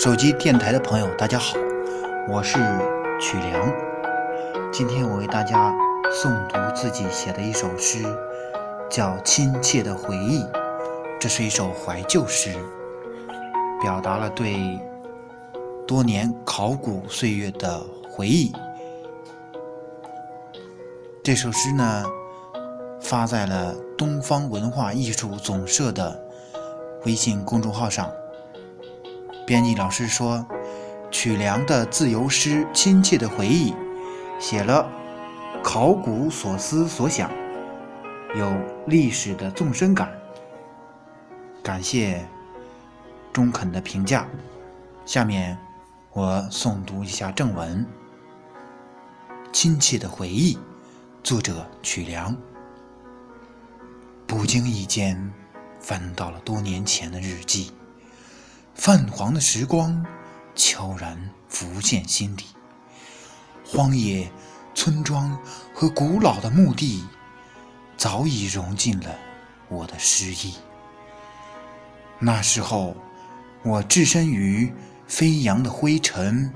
手机电台的朋友，大家好，我是曲良。今天我为大家诵读自己写的一首诗，叫《亲切的回忆》。这是一首怀旧诗，表达了对多年考古岁月的回忆。这首诗呢，发在了东方文化艺术总社的微信公众号上。编辑老师说：“曲梁的自由诗，亲切的回忆，写了考古所思所想，有历史的纵深感。”感谢中肯的评价。下面我诵读一下正文：《亲切的回忆》，作者曲梁。不经意间，翻到了多年前的日记。泛黄的时光悄然浮现心底，荒野、村庄和古老的墓地早已融进了我的诗意。那时候，我置身于飞扬的灰尘，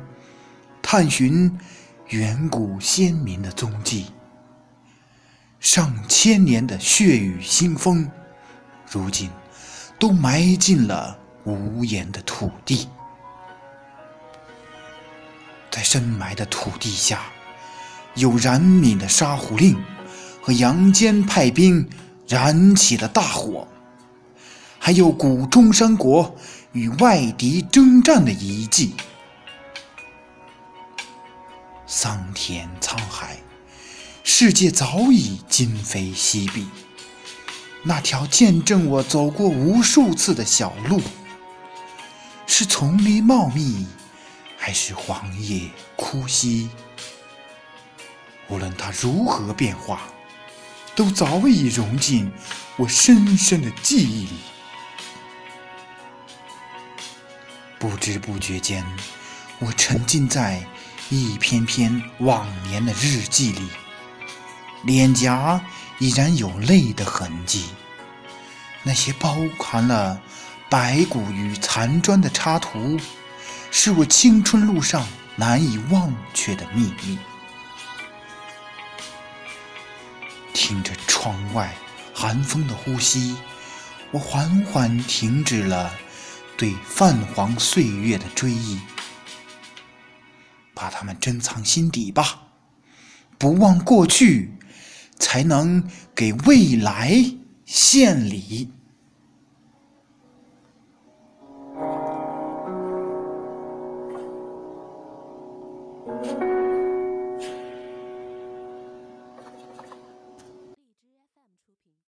探寻远古先民的踪迹。上千年的血雨腥风，如今都埋进了。无言的土地，在深埋的土地下，有冉闵的杀虎令和杨坚派兵燃起了大火，还有古中山国与外敌征战的遗迹。桑田沧海，世界早已今非昔比。那条见证我走过无数次的小路。是丛林茂密，还是黄叶枯稀？无论它如何变化，都早已融进我深深的记忆里。不知不觉间，我沉浸在一篇篇往年的日记里，脸颊已然有泪的痕迹。那些包含了……白骨与残砖的插图，是我青春路上难以忘却的秘密。听着窗外寒风的呼吸，我缓缓停止了对泛黄岁月的追忆，把它们珍藏心底吧。不忘过去，才能给未来献礼。